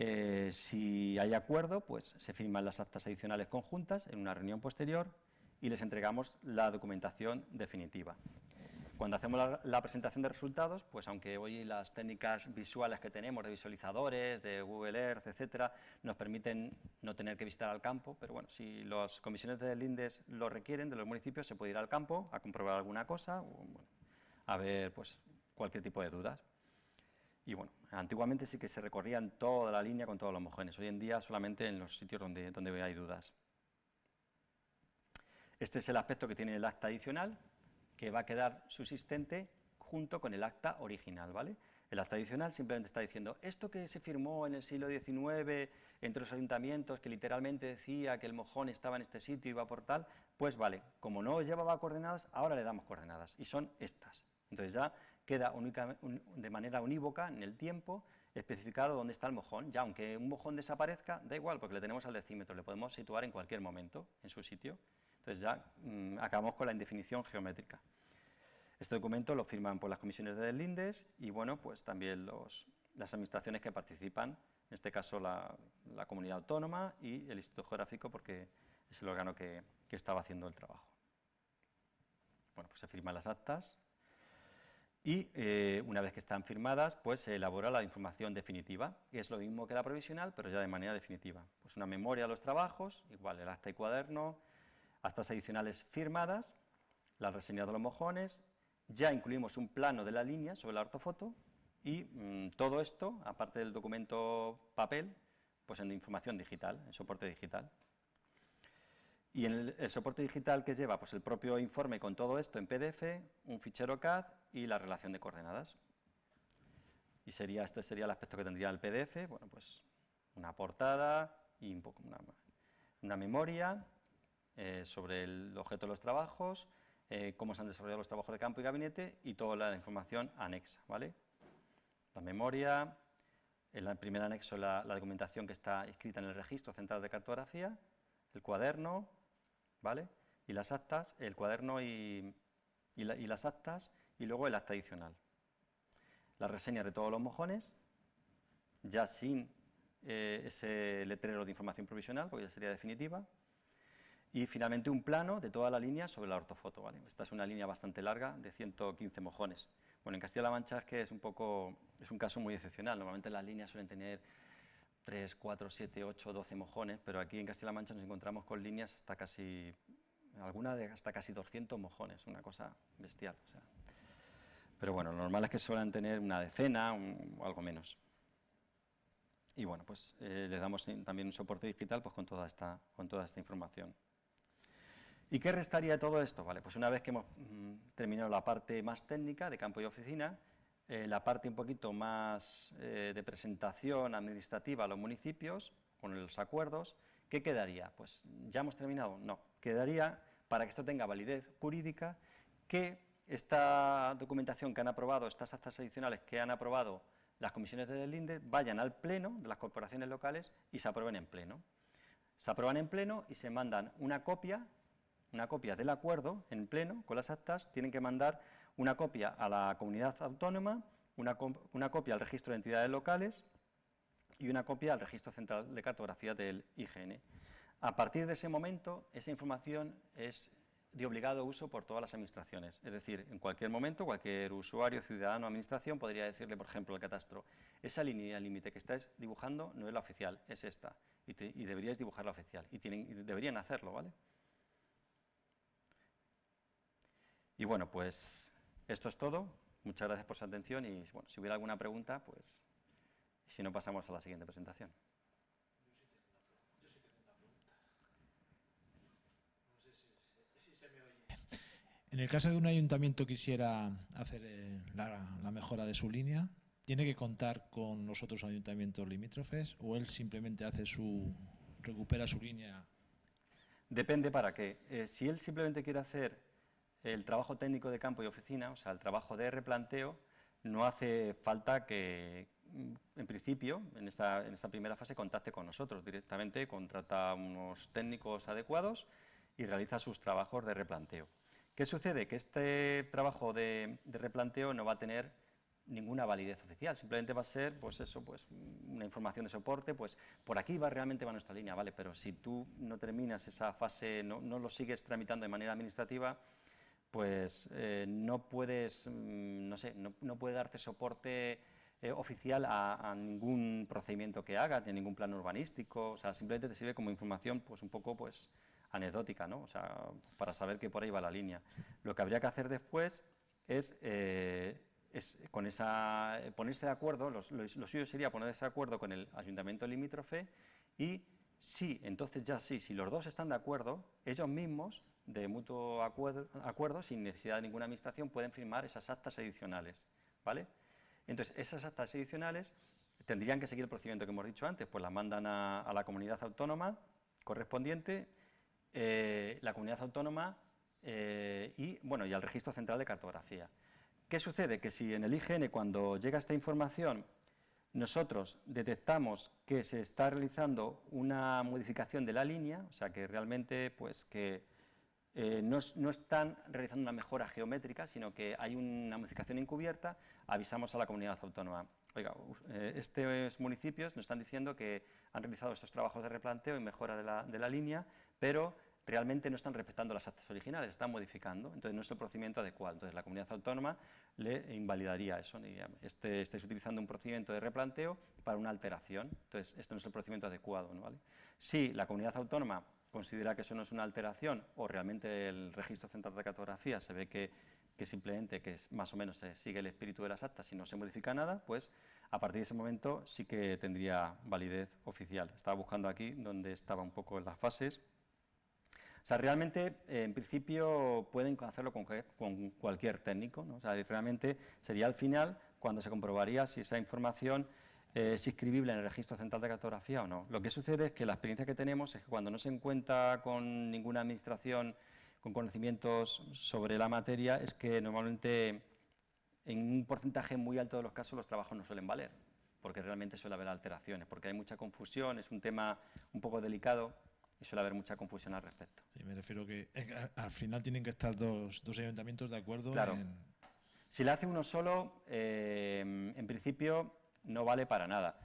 eh, si hay acuerdo, pues se firman las actas adicionales conjuntas en una reunión posterior y les entregamos la documentación definitiva. Cuando hacemos la, presentación de resultados, pues aunque hoy las técnicas visuales que tenemos de visualizadores, de Google Earth, etcétera, nos permiten no tener que visitar al campo, pero bueno, si las comisiones de INDES lo requieren de los municipios, se puede ir al campo a comprobar alguna cosa o a ver pues, cualquier tipo de dudas. Y bueno, antiguamente sí que se recorrían toda la línea con todos los homogéneos. Hoy en día solamente en los sitios donde, donde hay dudas. Este es el aspecto que tiene el acta adicional, que va a quedar subsistente junto con el acta original, ¿vale? El acta adicional simplemente está diciendo, esto que se firmó en el siglo XIX entre los ayuntamientos, que literalmente decía que el mojón estaba en este sitio y iba por tal, pues vale, como no llevaba coordenadas, ahora le damos coordenadas, y son estas. Entonces ya queda de manera unívoca en el tiempo especificado dónde está el mojón. Ya aunque un mojón desaparezca, da igual, porque le tenemos al decímetro, le podemos situar en cualquier momento en su sitio. Entonces ya mm, acabamos con la indefinición geométrica. Este documento lo firman por las comisiones de Lindes y bueno, pues también las administraciones que participan, en este caso la, comunidad autónoma y el Instituto Geográfico, porque es el órgano que, que estaba haciendo el trabajo. Bueno, pues se firman las actas, y eh, una vez que están firmadas, pues se elabora la información definitiva, es lo mismo que la provisional, pero ya de manera definitiva. Pues una memoria de los trabajos, igual el acta y cuaderno, actas adicionales firmadas, la reseña de los mojones, ya incluimos un plano de la línea sobre la ortofoto y mm, todo esto, aparte del documento papel, pues en información digital, en soporte digital. Y en el, soporte digital que lleva pues el propio informe con todo esto en PDF, un fichero CAD y la relación de coordenadas. Y sería, este sería el aspecto que tendría el PDF, bueno, pues una portada y un poco una, memoria eh, sobre el objeto de los trabajos, eh, cómo se han desarrollado los trabajos de campo y gabinete y toda la información anexa, ¿vale? La memoria, el primer anexo la, la documentación que está escrita en el registro central de cartografía, el cuaderno, ¿vale? Y las actas, el cuaderno y, las actas, y luego el acta adicional. La reseña de todos los mojones, ya sin eh, ese letrero de información provisional, porque ya sería definitiva. Y finalmente un plano de toda la línea sobre la ortofoto. ¿vale? Esta es una línea bastante larga de 115 mojones. Bueno, en Castilla-La Mancha es que es un, poco, es un caso muy excepcional. Normalmente las líneas suelen tener 3, 4, 7, 8, 12 mojones, pero aquí en Castilla-La Mancha nos encontramos con líneas hasta casi, alguna de hasta casi 200 mojones, una cosa bestial. Pero bueno, lo normal es que suelen tener una decena o algo menos. Y bueno, pues eh, les damos también un soporte digital pues, con, toda esta, con toda esta información. ¿Y qué restaría de todo esto? Vale, pues una vez que hemos mm, terminado la parte más técnica de campo y oficina, eh, la parte un poquito más eh, de presentación administrativa a los municipios, con los acuerdos, ¿qué quedaría? Pues ya hemos terminado. No, quedaría, para que esto tenga validez jurídica, que esta documentación que han aprobado, estas actas adicionales que han aprobado las comisiones de Delinde, vayan al pleno de las corporaciones locales y se aprueben en pleno. Se aprueban en pleno y se mandan una copia, una copia del acuerdo en pleno con las actas, tienen que mandar una copia a la comunidad autónoma, una, copia al registro de entidades locales y una copia al registro central de cartografía del IGN. A partir de ese momento, esa información es de obligado uso por todas las administraciones. Es decir, en cualquier momento, cualquier usuario, ciudadano administración podría decirle, por ejemplo, al catastro, esa línea límite que estáis dibujando no es la oficial, es esta, y, deberíais dibujar la oficial, y, tienen, y deberían hacerlo, ¿vale? Y bueno, pues esto es todo. Muchas gracias por su atención y bueno, si hubiera alguna pregunta, pues si no pasamos a la siguiente presentación. En el caso de un ayuntamiento quisiera hacer eh, la, mejora de su línea, ¿tiene que contar con los otros ayuntamientos limítrofes o él simplemente hace su recupera su línea? Depende para qué. Eh, si él simplemente quiere hacer el trabajo técnico de campo y oficina, o sea, el trabajo de replanteo, no hace falta que, en principio, en esta, en esta primera fase, contacte con nosotros directamente, contrata unos técnicos adecuados y realiza sus trabajos de replanteo. ¿Qué sucede? Que este trabajo de, replanteo no va a tener ninguna validez oficial, simplemente va a ser, pues eso, pues una información de soporte, pues por aquí va realmente va nuestra línea, ¿vale? Pero si tú no terminas esa fase, no, no lo sigues tramitando de manera administrativa, pues eh, no puedes, mm, no sé, no puede darte soporte eh, oficial a, a, ningún procedimiento que hagas, ni a ningún plan urbanístico, o sea, simplemente te sirve como información, pues un poco, pues anecdótica, ¿no? O sea, para saber que por ahí va la línea. Sí. Lo que habría que hacer después es eh, es con esa, ponerse de acuerdo, lo, lo, lo, suyo sería ponerse de acuerdo con el ayuntamiento limítrofe y sí, entonces ya sí, si los dos están de acuerdo, ellos mismos, de mutuo acuerdo, acuerdo sin necesidad de ninguna administración, pueden firmar esas actas adicionales, ¿vale? Entonces, esas actas adicionales tendrían que seguir el procedimiento que hemos dicho antes, pues las mandan a, a la comunidad autónoma correspondiente, eh, la comunidad autónoma eh, y, bueno, y al registro central de cartografía. ¿Qué sucede? Que si en el IGN, cuando llega esta información, nosotros detectamos que se está realizando una modificación de la línea, o sea, que realmente pues, que, eh, no, no, están realizando una mejora geométrica, sino que hay una modificación encubierta, avisamos a la comunidad autónoma. Oiga, estos municipios nos están diciendo que han realizado estos trabajos de replanteo y mejora de la, de la línea, pero realmente no están respetando las actas originales, están modificando, entonces no es el procedimiento adecuado. Entonces la comunidad autónoma le invalidaría eso, este, estáis utilizando un procedimiento de replanteo para una alteración, entonces este no es el procedimiento adecuado. ¿no? ¿Vale? Si la comunidad autónoma considera que eso no es una alteración o realmente el registro central de cartografía se ve que, que simplemente que más o menos se sigue el espíritu de las actas y no se modifica nada, pues a partir de ese momento sí que tendría validez oficial. Estaba buscando aquí donde estaba un poco las fases. Sea, realmente, eh, en principio, pueden hacerlo con, cualquier técnico. O sea, realmente sería al final cuando se comprobaría si esa información eh, es inscribible en el registro central de cartografía o no. Lo que sucede es que la experiencia que tenemos es que cuando no se encuentra con ninguna administración con conocimientos sobre la materia, es que normalmente en un porcentaje muy alto de los casos los trabajos no suelen valer, porque realmente suele haber alteraciones, porque hay mucha confusión, es un tema un poco delicado y suele haber mucha confusión al respecto. Sí, me refiero que al final tienen que estar dos, dos ayuntamientos de acuerdo claro. en... Si le hace uno solo, eh, en principio no vale para nada.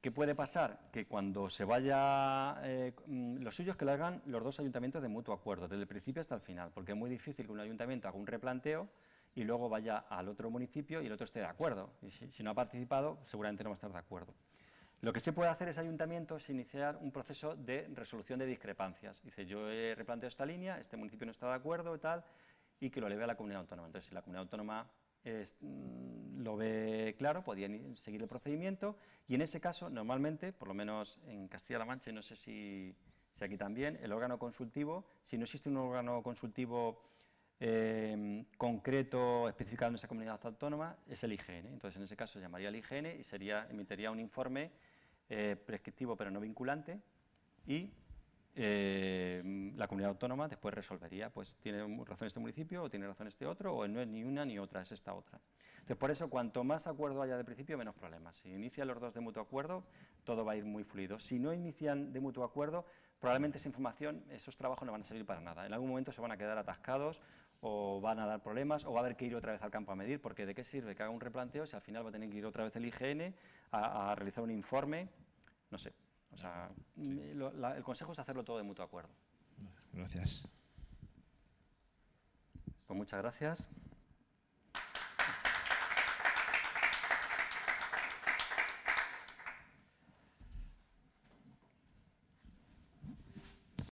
¿Qué puede pasar? Que cuando se vaya, eh, mm, lo suyo es que lo hagan los dos ayuntamientos de mutuo acuerdo, desde el principio hasta el final, porque es muy difícil que un ayuntamiento haga un replanteo y luego vaya al otro municipio y el otro esté de acuerdo. Y si, si no ha participado, seguramente no va a estar de acuerdo. Lo que se puede hacer es ayuntamiento es iniciar un proceso de resolución de discrepancias. Dice, yo he replanteado esta línea, este municipio no está de acuerdo y tal, y que lo eleve a la comunidad autónoma. Entonces, si la comunidad autónoma mm, lo ve claro, podían seguir el procedimiento y en ese caso, normalmente, por lo menos en Castilla-La Mancha, y no sé si, aquí también, el órgano consultivo, si no existe un órgano consultivo eh, concreto especificado en esa comunidad autónoma, es el IGN. Entonces, en ese caso, se llamaría el IGN y sería, emitiría un informe eh, prescriptivo pero no vinculante y eh, la comunidad autónoma después resolvería, pues tiene razón este municipio o tiene razón este otro, o no es ni una ni otra, es esta otra. Entonces, por eso, cuanto más acuerdo haya de principio, menos problemas. Si inician los dos de mutuo acuerdo, todo va a ir muy fluido. Si no inician de mutuo acuerdo, probablemente esa información, esos trabajos no van a servir para nada. En algún momento se van a quedar atascados o van a dar problemas o va a haber que ir otra vez al campo a medir, porque ¿de qué sirve que haga un replanteo si al final va a tener que ir otra vez el IGN a, a realizar un informe? No sé, o sea, sí. lo, la, el consejo es hacerlo todo de mutuo acuerdo. Gracias. Pues muchas gracias.